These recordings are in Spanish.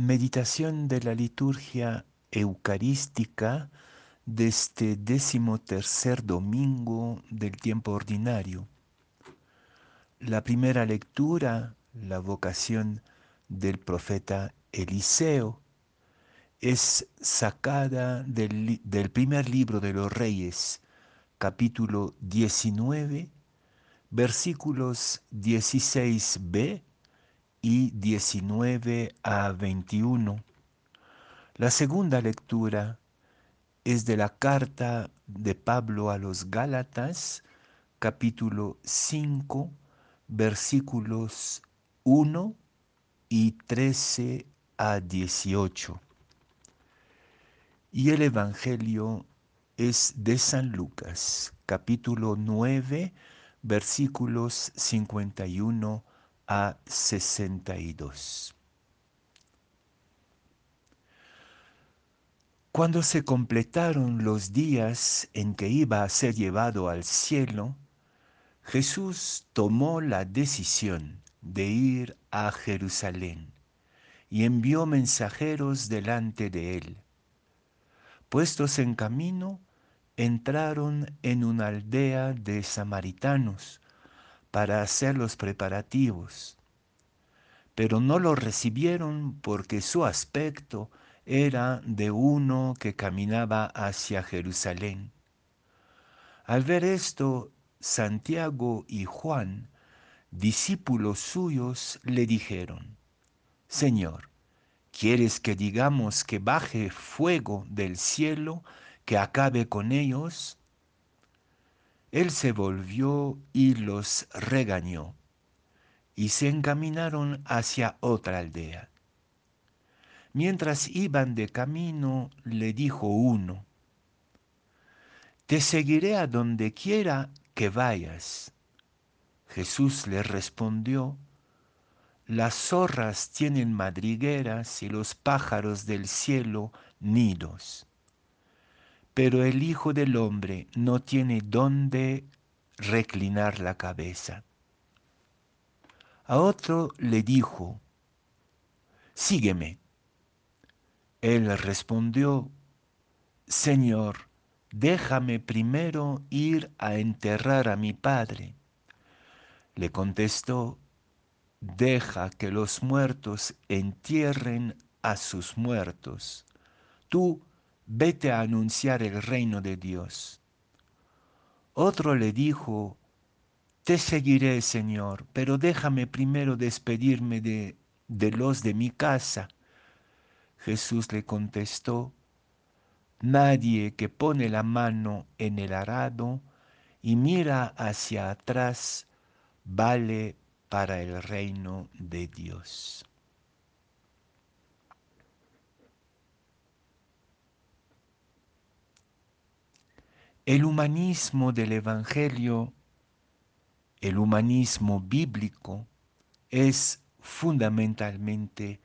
Meditación de la liturgia eucarística de este décimo tercer domingo del tiempo ordinario. La primera lectura, la vocación del profeta Eliseo, es sacada del, del primer libro de los reyes, capítulo 19, versículos 16b y 19 a 21. La segunda lectura es de la carta de Pablo a los Gálatas, capítulo 5, versículos 1 y 13 a 18. Y el Evangelio es de San Lucas, capítulo 9, versículos 51 a 62. Cuando se completaron los días en que iba a ser llevado al cielo, Jesús tomó la decisión de ir a Jerusalén y envió mensajeros delante de él. Puestos en camino, entraron en una aldea de samaritanos para hacer los preparativos, pero no lo recibieron porque su aspecto era de uno que caminaba hacia Jerusalén. Al ver esto, Santiago y Juan, discípulos suyos, le dijeron, Señor, ¿quieres que digamos que baje fuego del cielo, que acabe con ellos? Él se volvió y los regañó, y se encaminaron hacia otra aldea. Mientras iban de camino, le dijo uno, Te seguiré a donde quiera que vayas. Jesús le respondió, Las zorras tienen madrigueras y los pájaros del cielo nidos pero el Hijo del Hombre no tiene dónde reclinar la cabeza. A otro le dijo, sígueme. Él respondió, Señor, déjame primero ir a enterrar a mi padre. Le contestó, deja que los muertos entierren a sus muertos. Tú vete a anunciar el reino de Dios. Otro le dijo, te seguiré, Señor, pero déjame primero despedirme de, de los de mi casa. Jesús le contestó, nadie que pone la mano en el arado y mira hacia atrás vale para el reino de Dios. El humanismo del Evangelio, el humanismo bíblico, es fundamentalmente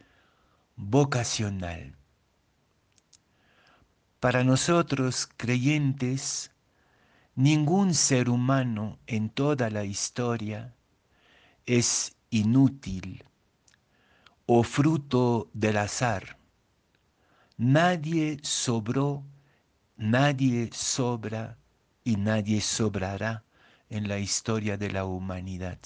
vocacional. Para nosotros creyentes, ningún ser humano en toda la historia es inútil o fruto del azar. Nadie sobró Nadie sobra y nadie sobrará en la historia de la humanidad.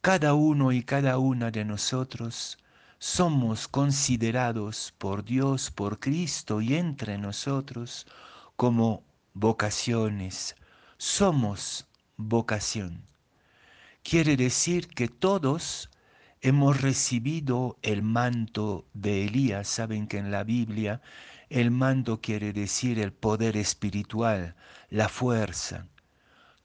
Cada uno y cada una de nosotros somos considerados por Dios, por Cristo y entre nosotros como vocaciones. Somos vocación. Quiere decir que todos hemos recibido el manto de Elías. Saben que en la Biblia el manto quiere decir el poder espiritual, la fuerza.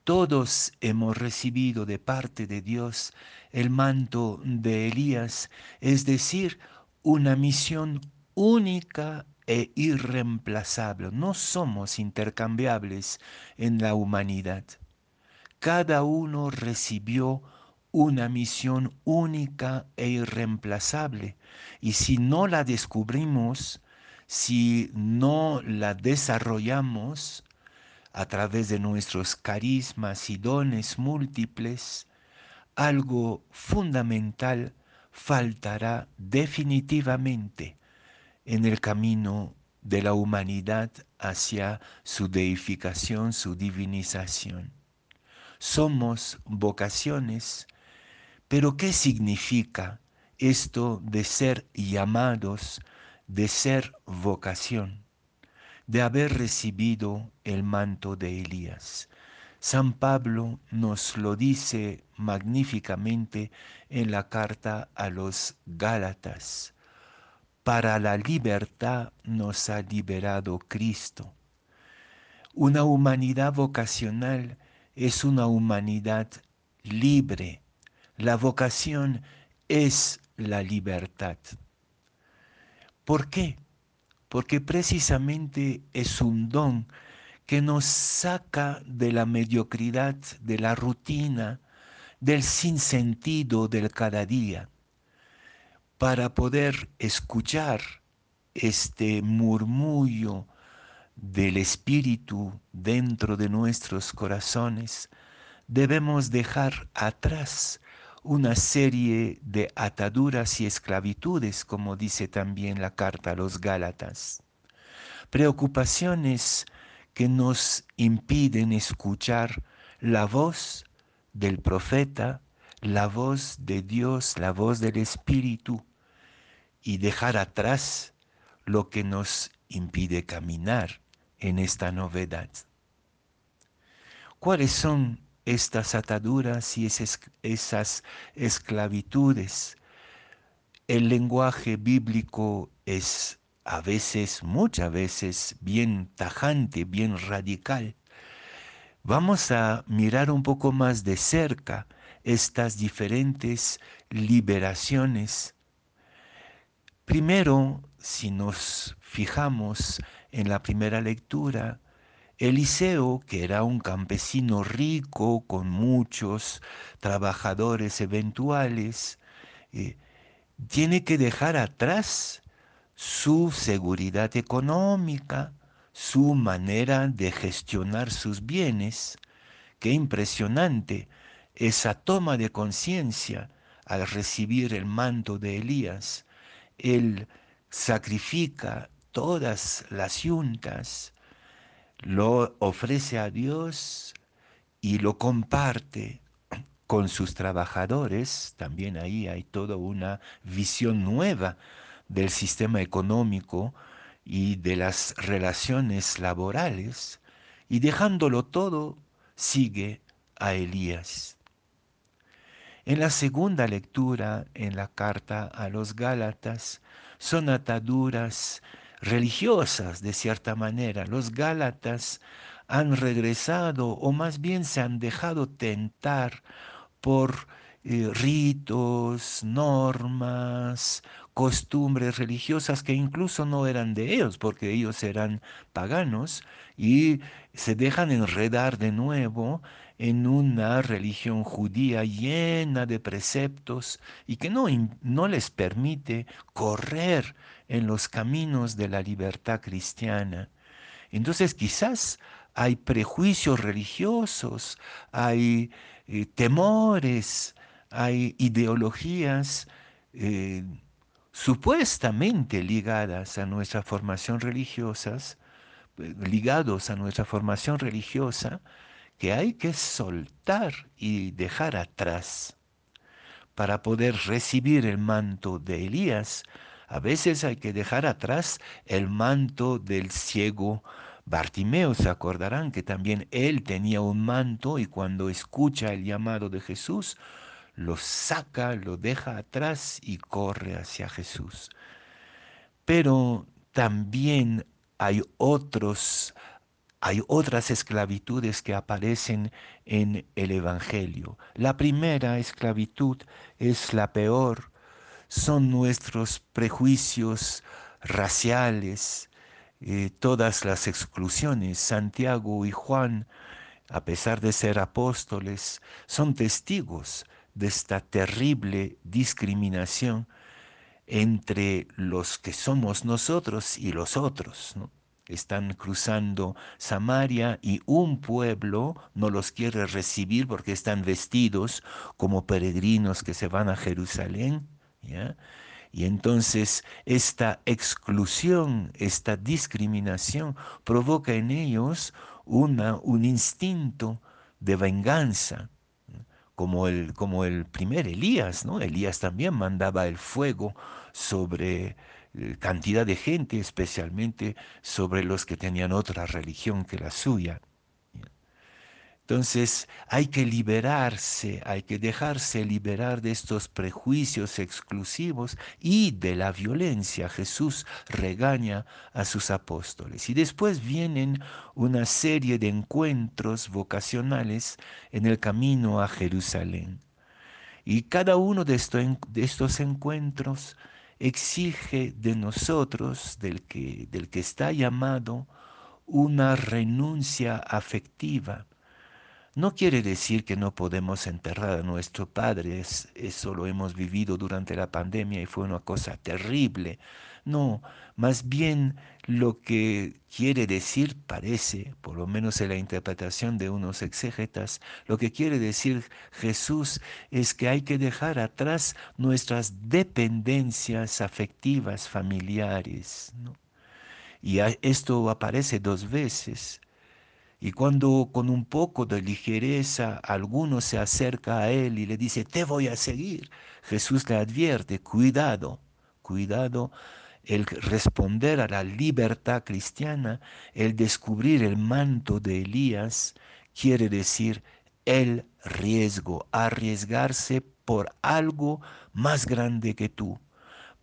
Todos hemos recibido de parte de Dios el manto de Elías, es decir, una misión única e irreemplazable. No somos intercambiables en la humanidad. Cada uno recibió una misión única e irreemplazable. Y si no la descubrimos, si no la desarrollamos a través de nuestros carismas y dones múltiples, algo fundamental faltará definitivamente en el camino de la humanidad hacia su deificación, su divinización. Somos vocaciones, pero ¿qué significa esto de ser llamados, de ser vocación, de haber recibido el manto de Elías? San Pablo nos lo dice magníficamente en la carta a los Gálatas para la libertad nos ha liberado Cristo. Una humanidad vocacional es una humanidad libre. La vocación es la libertad. ¿Por qué? Porque precisamente es un don que nos saca de la mediocridad, de la rutina, del sinsentido del cada día para poder escuchar este murmullo del Espíritu dentro de nuestros corazones, debemos dejar atrás una serie de ataduras y esclavitudes, como dice también la carta a los Gálatas. Preocupaciones que nos impiden escuchar la voz del profeta, la voz de Dios, la voz del Espíritu, y dejar atrás lo que nos impide caminar en esta novedad. ¿Cuáles son estas ataduras y esas, esclavitudes? El lenguaje bíblico es a veces, muchas veces, bien tajante, bien radical. Vamos a mirar un poco más de cerca estas diferentes liberaciones Primero, si nos fijamos en la primera lectura, Eliseo, que era un campesino rico con muchos trabajadores eventuales, eh, tiene que dejar atrás su seguridad económica, su manera de gestionar sus bienes. Qué impresionante esa toma de conciencia al recibir el manto de Elías él sacrifica todas las yuntas, lo ofrece a Dios y lo comparte con sus trabajadores. También ahí hay toda una visión nueva del sistema económico y de las relaciones laborales. Y dejándolo todo, sigue a Elías. En la segunda lectura, en la carta a los Gálatas, son ataduras religiosas de cierta manera. Los Gálatas han regresado o más bien se han dejado tentar por eh, ritos, normas, costumbres religiosas que incluso no eran de ellos, porque ellos eran paganos, y se dejan enredar de nuevo en una religión judía llena de preceptos y que no, no les permite correr en los caminos de la libertad cristiana. Entonces quizás hay prejuicios religiosos, hay eh, temores, hay ideologías eh, supuestamente ligadas a nuestra formación religiosa, eh, ligados a nuestra formación religiosa, que hay que soltar y dejar atrás. Para poder recibir el manto de Elías, a veces hay que dejar atrás el manto del ciego Bartimeo. Se acordarán que también él tenía un manto y cuando escucha el llamado de Jesús, lo saca, lo deja atrás y corre hacia Jesús. Pero también hay otros hay otras esclavitudes que aparecen en el Evangelio. La primera esclavitud es la peor, son nuestros prejuicios raciales, eh, todas las exclusiones. Santiago y Juan, a pesar de ser apóstoles, son testigos de esta terrible discriminación entre los que somos nosotros y los otros. están cruzando Samaria y un pueblo no los quiere recibir porque están vestidos como peregrinos que se van a Jerusalén. Y entonces esta exclusión, esta discriminación provoca en ellos una, un instinto de venganza, como el, como el primer Elías, ¿no? Elías también mandaba el fuego sobre eh, cantidad de gente, especialmente sobre los que tenían otra religión que la suya. Entonces hay que liberarse, hay que dejarse liberar de estos prejuicios exclusivos y de la violencia. Jesús regaña a sus apóstoles. Y después vienen una serie de encuentros vocacionales en el camino a Jerusalén. Y cada uno de estos encuentros exige de nosotros, del que, del que está llamado, una renuncia afectiva no quiere decir que no podemos enterrar a nuestro padre, eso lo hemos vivido durante la pandemia y fue una cosa terrible. No, más bien lo que quiere decir, parece, por lo menos en la interpretación de unos exégetas, lo que quiere decir Jesús es que hay que dejar atrás nuestras dependencias afectivas, familiares. Y esto aparece dos veces. Y cuando con un poco de ligereza alguno se acerca a él y le dice, te voy a seguir, Jesús le advierte, cuidado, cuidado, el responder a la libertad cristiana, el descubrir el manto de Elías, quiere decir el riesgo, arriesgarse por algo más grande que tú,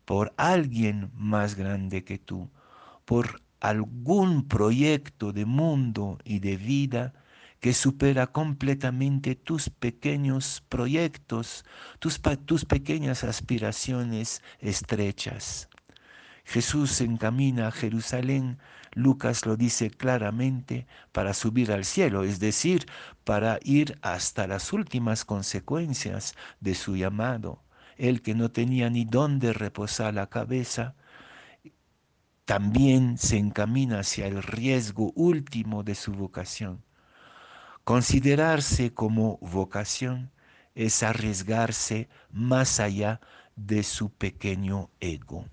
por alguien más grande que tú, por algún proyecto de mundo y de vida que supera completamente tus pequeños proyectos, tus, tus pequeñas aspiraciones estrechas. Jesús se encamina a Jerusalén, Lucas lo dice claramente, para subir al cielo, es decir, para ir hasta las últimas consecuencias de su llamado. El que no tenía ni dónde reposar la cabeza, también se encamina hacia el riesgo último de su vocación. Considerarse como vocación es arriesgarse más allá de su pequeño ego.